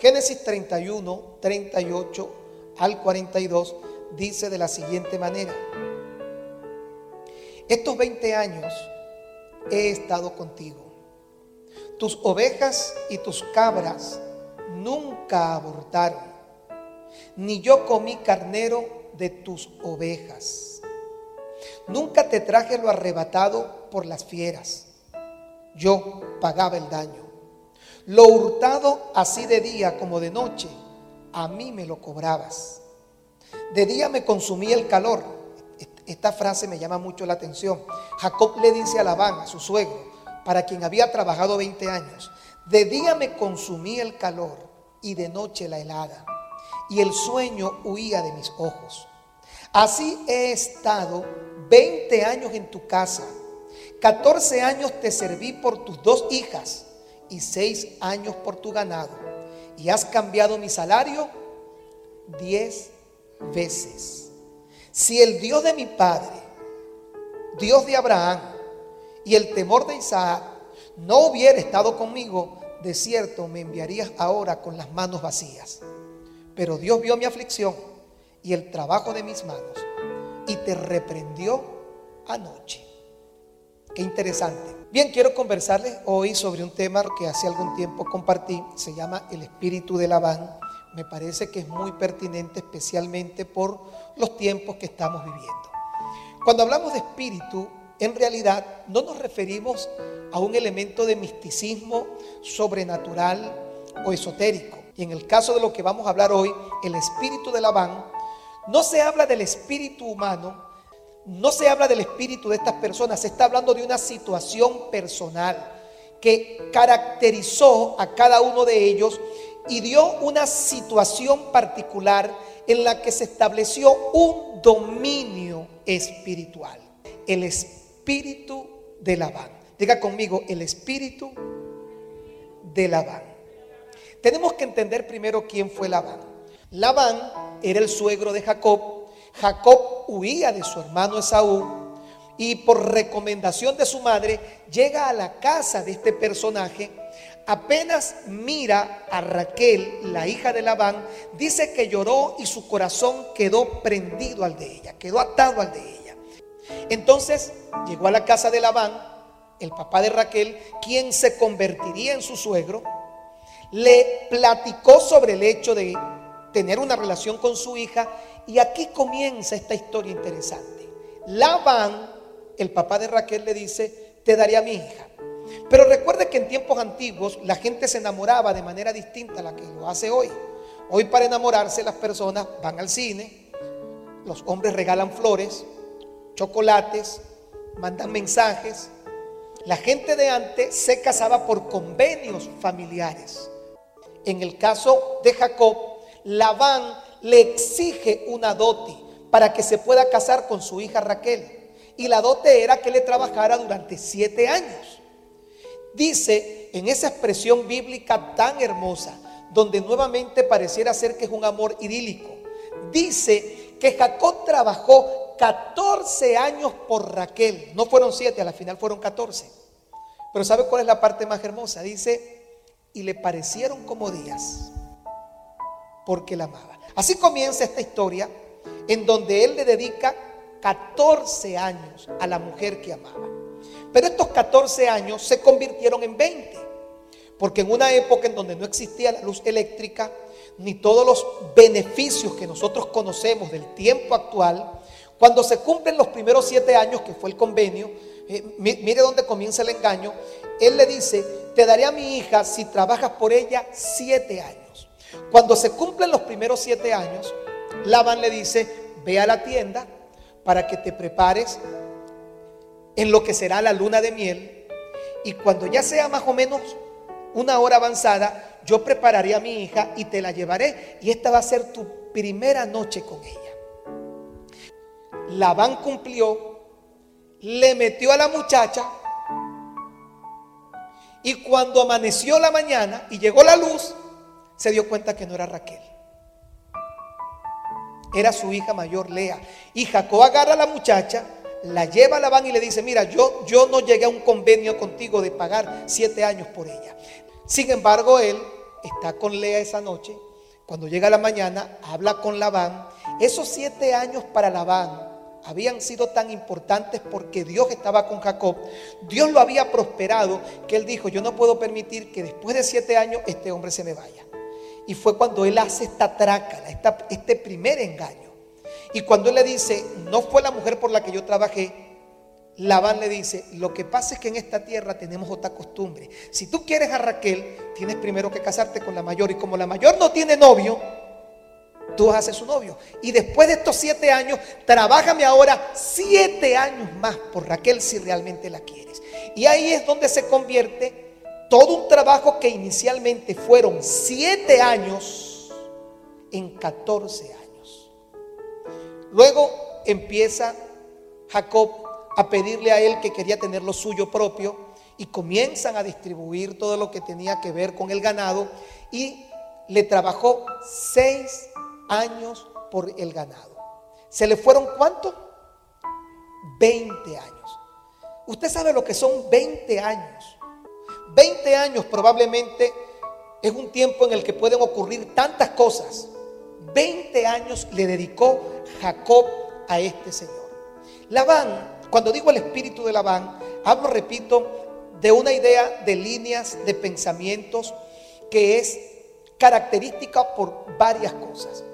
Génesis 31, 38 al 42 dice de la siguiente manera. Estos 20 años he estado contigo. Tus ovejas y tus cabras nunca abortaron, ni yo comí carnero de tus ovejas. Nunca te traje lo arrebatado por las fieras. Yo pagaba el daño. Lo hurtado así de día como de noche, a mí me lo cobrabas. De día me consumía el calor. Esta frase me llama mucho la atención. Jacob le dice a Labán, a su suegro, para quien había trabajado 20 años, de día me consumía el calor y de noche la helada, y el sueño huía de mis ojos. Así he estado 20 años en tu casa, 14 años te serví por tus dos hijas y 6 años por tu ganado, y has cambiado mi salario 10 veces. Si el Dios de mi padre, Dios de Abraham y el temor de Isaac no hubiera estado conmigo, de cierto me enviarías ahora con las manos vacías. Pero Dios vio mi aflicción y el trabajo de mis manos y te reprendió anoche. Qué interesante. Bien, quiero conversarles hoy sobre un tema que hace algún tiempo compartí. Se llama el espíritu de Labán. Me parece que es muy pertinente, especialmente por los tiempos que estamos viviendo. Cuando hablamos de espíritu, en realidad no nos referimos a un elemento de misticismo sobrenatural o esotérico. Y en el caso de lo que vamos a hablar hoy, el espíritu de Labán, no se habla del espíritu humano, no se habla del espíritu de estas personas, se está hablando de una situación personal que caracterizó a cada uno de ellos y dio una situación particular en la que se estableció un dominio espiritual. El espíritu de Labán. Diga conmigo, el espíritu de Labán. Tenemos que entender primero quién fue Labán. Labán era el suegro de Jacob Jacob huía de su hermano Esaú y por recomendación de su madre llega a la casa de este personaje. Apenas mira a Raquel, la hija de Labán, dice que lloró y su corazón quedó prendido al de ella, quedó atado al de ella. Entonces llegó a la casa de Labán, el papá de Raquel, quien se convertiría en su suegro, le platicó sobre el hecho de tener una relación con su hija y aquí comienza esta historia interesante. Labán, el papá de Raquel, le dice, te daré a mi hija. Pero recuerde que en tiempos antiguos la gente se enamoraba de manera distinta a la que lo hace hoy. Hoy para enamorarse las personas van al cine, los hombres regalan flores, chocolates, mandan mensajes. La gente de antes se casaba por convenios familiares. En el caso de Jacob, Labán le exige una dote para que se pueda casar con su hija Raquel. Y la dote era que le trabajara durante siete años. Dice en esa expresión bíblica tan hermosa, donde nuevamente pareciera ser que es un amor idílico, dice que Jacob trabajó 14 años por Raquel. No fueron siete, a la final fueron 14. Pero ¿sabe cuál es la parte más hermosa? Dice, y le parecieron como días, porque la amaba. Así comienza esta historia en donde él le dedica 14 años a la mujer que amaba. Pero estos 14 años se convirtieron en 20, porque en una época en donde no existía la luz eléctrica, ni todos los beneficios que nosotros conocemos del tiempo actual, cuando se cumplen los primeros siete años, que fue el convenio, eh, mire dónde comienza el engaño, él le dice, te daré a mi hija si trabajas por ella siete años. Cuando se cumplen los primeros siete años, Labán le dice, ve a la tienda para que te prepares en lo que será la luna de miel. Y cuando ya sea más o menos una hora avanzada, yo prepararé a mi hija y te la llevaré. Y esta va a ser tu primera noche con ella. Labán cumplió, le metió a la muchacha. Y cuando amaneció la mañana y llegó la luz, se dio cuenta que no era Raquel. Era su hija mayor, Lea. Y Jacob agarra a la muchacha, la lleva a Labán y le dice, mira, yo, yo no llegué a un convenio contigo de pagar siete años por ella. Sin embargo, él está con Lea esa noche. Cuando llega la mañana, habla con Labán. Esos siete años para Labán habían sido tan importantes porque Dios estaba con Jacob. Dios lo había prosperado que él dijo, yo no puedo permitir que después de siete años este hombre se me vaya. Y fue cuando él hace esta trácala, este primer engaño. Y cuando él le dice, no fue la mujer por la que yo trabajé, Labán le dice, lo que pasa es que en esta tierra tenemos otra costumbre. Si tú quieres a Raquel, tienes primero que casarte con la mayor. Y como la mayor no tiene novio, tú vas a ser su novio. Y después de estos siete años, trabájame ahora siete años más por Raquel si realmente la quieres. Y ahí es donde se convierte todo un trabajo que inicialmente fueron siete años en 14 años. Luego empieza Jacob a pedirle a él que quería tener lo suyo propio y comienzan a distribuir todo lo que tenía que ver con el ganado y le trabajó seis años por el ganado. ¿Se le fueron cuánto? 20 años. Usted sabe lo que son 20 años. 20 años probablemente es un tiempo en el que pueden ocurrir tantas cosas. 20 años le dedicó Jacob a este señor. Labán cuando digo el espíritu de Labán, hablo, repito, de una idea de líneas de pensamientos que es característica por varias cosas.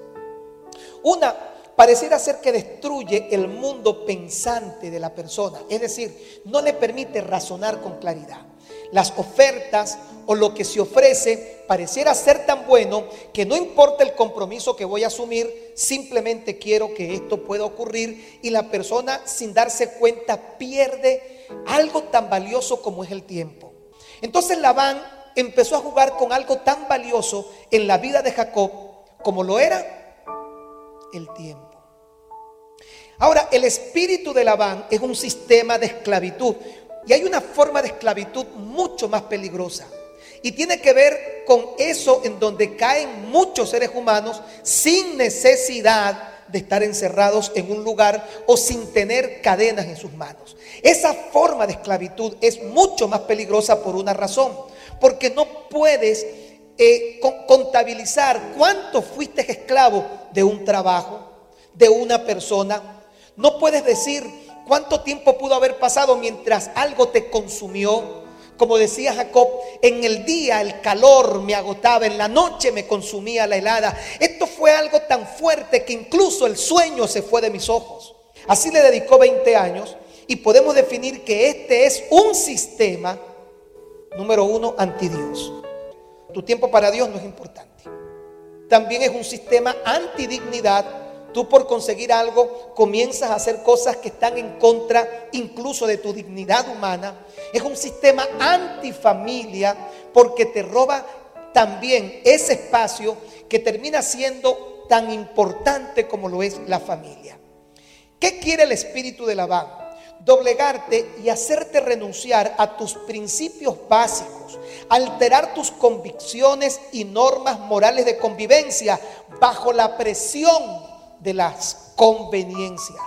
Una, pareciera ser que destruye el mundo pensante de la persona, es decir, no le permite razonar con claridad. Las ofertas o lo que se ofrece pareciera ser tan bueno que no importa el compromiso que voy a asumir, simplemente quiero que esto pueda ocurrir y la persona sin darse cuenta pierde algo tan valioso como es el tiempo. Entonces Labán empezó a jugar con algo tan valioso en la vida de Jacob como lo era el tiempo. Ahora, el espíritu de Labán es un sistema de esclavitud. Y hay una forma de esclavitud mucho más peligrosa. Y tiene que ver con eso en donde caen muchos seres humanos sin necesidad de estar encerrados en un lugar o sin tener cadenas en sus manos. Esa forma de esclavitud es mucho más peligrosa por una razón. Porque no puedes eh, contabilizar cuánto fuiste esclavo de un trabajo, de una persona. No puedes decir ¿Cuánto tiempo pudo haber pasado mientras algo te consumió? Como decía Jacob, en el día el calor me agotaba, en la noche me consumía la helada. Esto fue algo tan fuerte que incluso el sueño se fue de mis ojos. Así le dedicó 20 años y podemos definir que este es un sistema, número uno, anti Dios. Tu tiempo para Dios no es importante. También es un sistema antidignidad Tú por conseguir algo comienzas a hacer cosas que están en contra incluso de tu dignidad humana. Es un sistema antifamilia porque te roba también ese espacio que termina siendo tan importante como lo es la familia. ¿Qué quiere el espíritu de Labán? Doblegarte y hacerte renunciar a tus principios básicos, alterar tus convicciones y normas morales de convivencia bajo la presión de las conveniencias.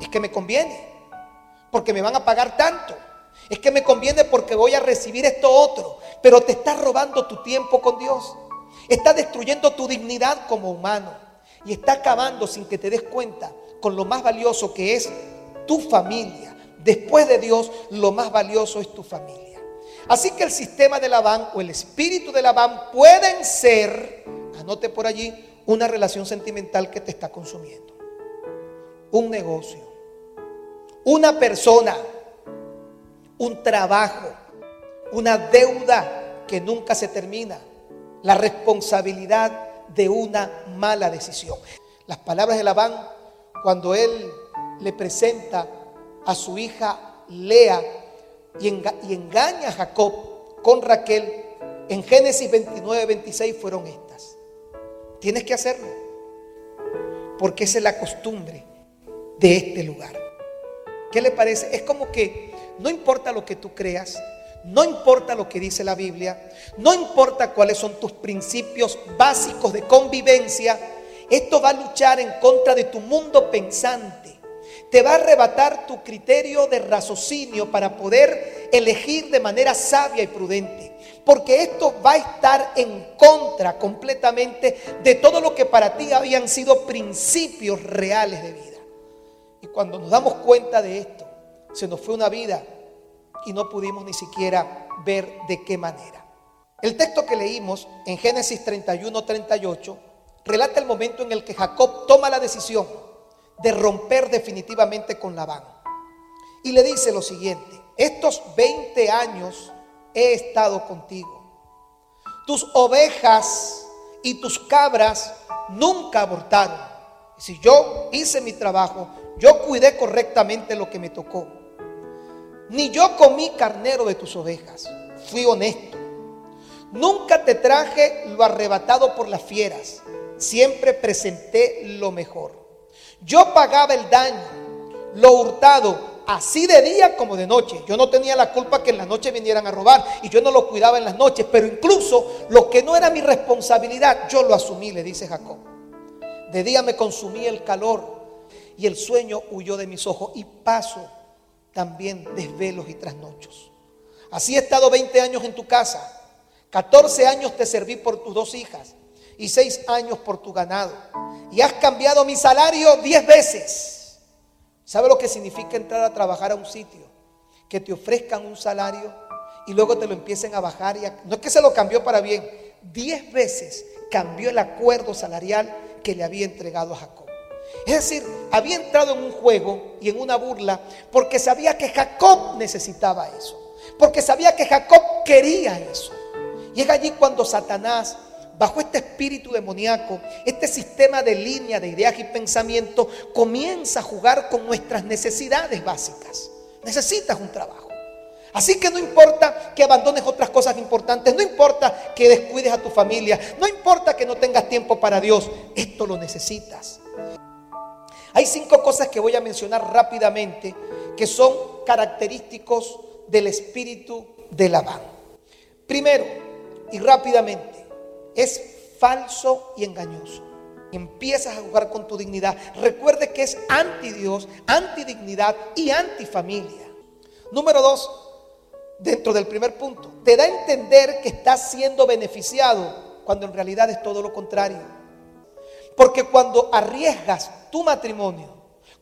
Es que me conviene, porque me van a pagar tanto. Es que me conviene porque voy a recibir esto otro. Pero te estás robando tu tiempo con Dios. Está destruyendo tu dignidad como humano. Y está acabando sin que te des cuenta con lo más valioso que es tu familia. Después de Dios, lo más valioso es tu familia. Así que el sistema de Labán o el espíritu de Labán pueden ser, anote por allí, una relación sentimental que te está consumiendo. Un negocio. Una persona. Un trabajo. Una deuda que nunca se termina. La responsabilidad de una mala decisión. Las palabras de Labán cuando él le presenta a su hija Lea y, engaña a Jacob con Raquel en Génesis 29, 26 fueron estas. Tienes que hacerlo. Porque esa es la costumbre de este lugar. ¿Qué le parece? Es como que no importa lo que tú creas, no importa lo que dice la Biblia, no importa cuáles son tus principios básicos de convivencia, esto va a luchar en contra de tu mundo pensante. Te va a arrebatar tu criterio de raciocinio para poder elegir de manera sabia y prudente. Porque esto va a estar en contra completamente de todo lo que para ti habían sido principios reales de vida. Y cuando nos damos cuenta de esto, se nos fue una vida y no pudimos ni siquiera ver de qué manera. El texto que leímos en Génesis 31, 38 relata el momento en el que Jacob toma la decisión de romper definitivamente con Labán. Y le dice lo siguiente, estos 20 años he estado contigo. Tus ovejas y tus cabras nunca abortaron. Si yo hice mi trabajo, yo cuidé correctamente lo que me tocó. Ni yo comí carnero de tus ovejas. Fui honesto. Nunca te traje lo arrebatado por las fieras. Siempre presenté lo mejor. Yo pagaba el daño, lo hurtado, así de día como de noche. Yo no tenía la culpa que en la noche vinieran a robar y yo no lo cuidaba en las noches, pero incluso lo que no era mi responsabilidad, yo lo asumí, le dice Jacob. De día me consumía el calor y el sueño huyó de mis ojos y paso también desvelos y trasnochos. Así he estado 20 años en tu casa, 14 años te serví por tus dos hijas y 6 años por tu ganado y has cambiado mi salario 10 veces. ¿Sabe lo que significa entrar a trabajar a un sitio? Que te ofrezcan un salario y luego te lo empiecen a bajar. Y no es que se lo cambió para bien, diez veces cambió el acuerdo salarial que le había entregado a Jacob. Es decir, había entrado en un juego y en una burla porque sabía que Jacob necesitaba eso. Porque sabía que Jacob quería eso. Y es allí cuando Satanás bajo este espíritu demoníaco, este sistema de línea de ideas y pensamiento comienza a jugar con nuestras necesidades básicas. Necesitas un trabajo. Así que no importa que abandones otras cosas importantes, no importa que descuides a tu familia, no importa que no tengas tiempo para Dios, esto lo necesitas. Hay cinco cosas que voy a mencionar rápidamente que son característicos del espíritu de Labán. Primero, y rápidamente, es falso y engañoso. Empiezas a jugar con tu dignidad. Recuerde que es anti Dios, anti dignidad y anti familia. Número dos, dentro del primer punto, te da a entender que estás siendo beneficiado cuando en realidad es todo lo contrario. Porque cuando arriesgas tu matrimonio,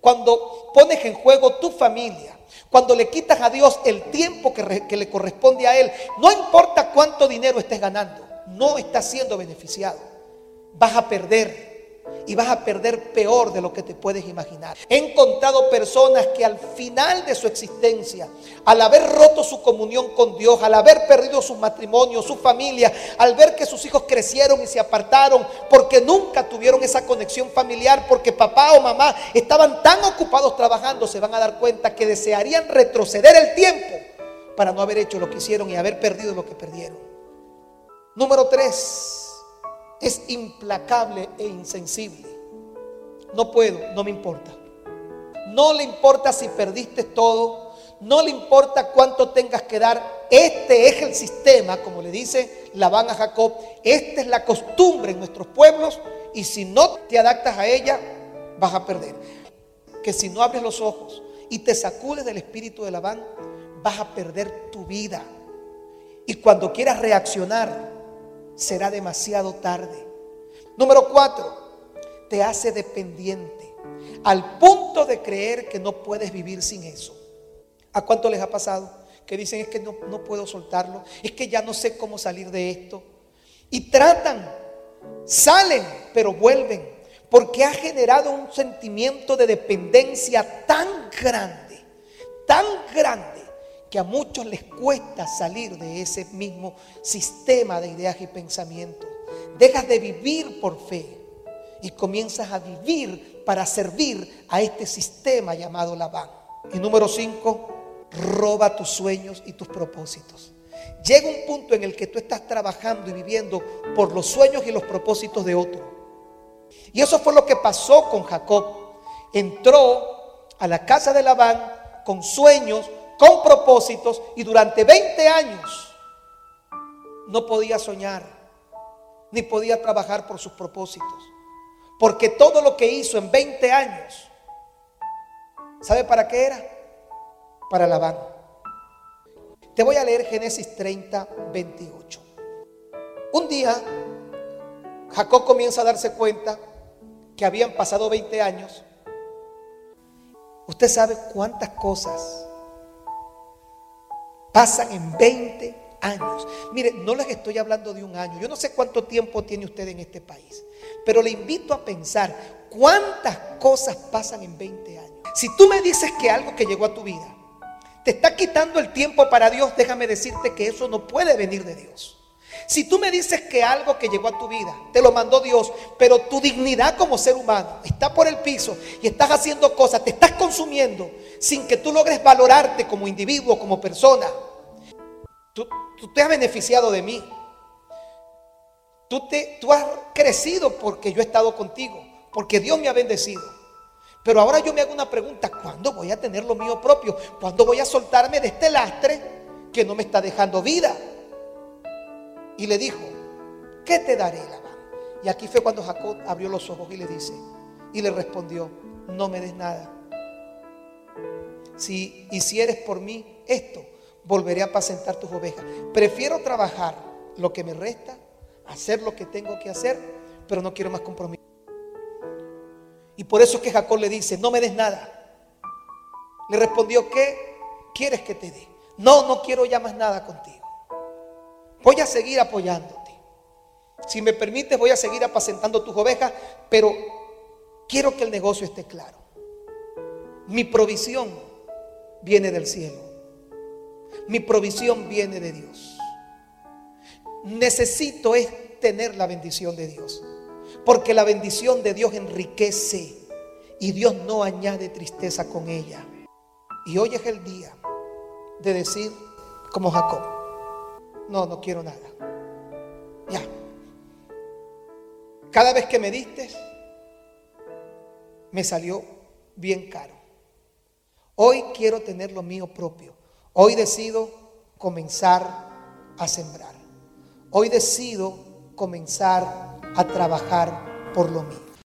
cuando pones en juego tu familia, cuando le quitas a Dios el tiempo que, que le corresponde a Él, no importa cuánto dinero estés ganando, no estás siendo beneficiado. Vas a perder y vas a perder peor de lo que te puedes imaginar. He encontrado personas que al final de su existencia, al haber roto su comunión con Dios, al haber perdido su matrimonio, su familia, al ver que sus hijos crecieron y se apartaron porque nunca tuvieron esa conexión familiar, porque papá o mamá estaban tan ocupados trabajando, se van a dar cuenta que desearían retroceder el tiempo para no haber hecho lo que hicieron y haber perdido lo que perdieron. Número tres, es implacable e insensible. No puedo, no me importa. No le importa si perdiste todo, no le importa cuánto tengas que dar. Este es el sistema, como le dice Labán a Jacob. Esta es la costumbre en nuestros pueblos y si no te adaptas a ella, vas a perder. Que si no abres los ojos y te sacudes del espíritu de Labán, vas a perder tu vida. Y cuando quieras reaccionar, será demasiado tarde. Número cuatro, te hace dependiente al punto de creer que no puedes vivir sin eso. ¿A cuánto les ha pasado? Que dicen es que no, no puedo soltarlo, es que ya no sé cómo salir de esto. Y tratan, salen, pero vuelven, porque ha generado un sentimiento de dependencia tan grande, tan grande que a muchos les cuesta salir de ese mismo sistema de ideas y pensamientos. Dejas de vivir por fe y comienzas a vivir para servir a este sistema llamado Labán. Y número cinco, roba tus sueños y tus propósitos. Llega un punto en el que tú estás trabajando y viviendo por los sueños y los propósitos de otro. Y eso fue lo que pasó con Jacob. Entró a la casa de Labán con sueños, con propósitos y durante 20 años no podía soñar ni podía trabajar por sus propósitos. Porque todo lo que hizo en 20 años, ¿sabe para qué era? Para Labán. Te voy a leer Génesis 30, 28. Un día, Jacob comienza a darse cuenta que habían pasado 20 años. Usted sabe cuántas cosas pasan en 20 años. Mire, no les estoy hablando de un año. Yo no sé cuánto tiempo tiene usted en este país. Pero le invito a pensar cuántas cosas pasan en 20 años. Si tú me dices que algo que llegó a tu vida te está quitando el tiempo para Dios, déjame decirte que eso no puede venir de Dios. Si tú me dices que algo que llegó a tu vida te lo mandó Dios, pero tu dignidad como ser humano está por el piso y estás haciendo cosas, te estás consumiendo sin que tú logres valorarte como individuo, como persona, tú, te has beneficiado de mí. Tú, te, tú has crecido porque yo he estado contigo, porque Dios me ha bendecido. Pero ahora yo me hago una pregunta, ¿cuándo voy a tener lo mío propio? ¿Cuándo voy a soltarme de este lastre que no me está dejando vida? Y le dijo, ¿qué te daré, Labán? Y aquí fue cuando Jacob abrió los ojos y le dice, y le respondió, no me des nada. Si hicieres por mí esto, volveré a apacentar tus ovejas. Prefiero trabajar lo que me resta, hacer lo que tengo que hacer, pero no quiero más compromiso. Y por eso es que Jacob le dice, no me des nada. Le respondió, ¿qué quieres que te dé? No, no quiero ya más nada contigo. Voy a seguir apoyándote. Si me permites, voy a seguir apacentando tus ovejas, pero quiero que el negocio esté claro. Mi provisión viene del cielo. Mi provisión viene de Dios. Necesito es tener la bendición de Dios. Porque la bendición de Dios enriquece y Dios no añade tristeza con ella. Y hoy es el día de decir como Jacob, no, no quiero nada. Ya. Cada vez que me diste, me salió bien caro. Hoy quiero tener lo mío propio. Hoy decido comenzar a sembrar. Hoy decido comenzar a trabajar por lo mío.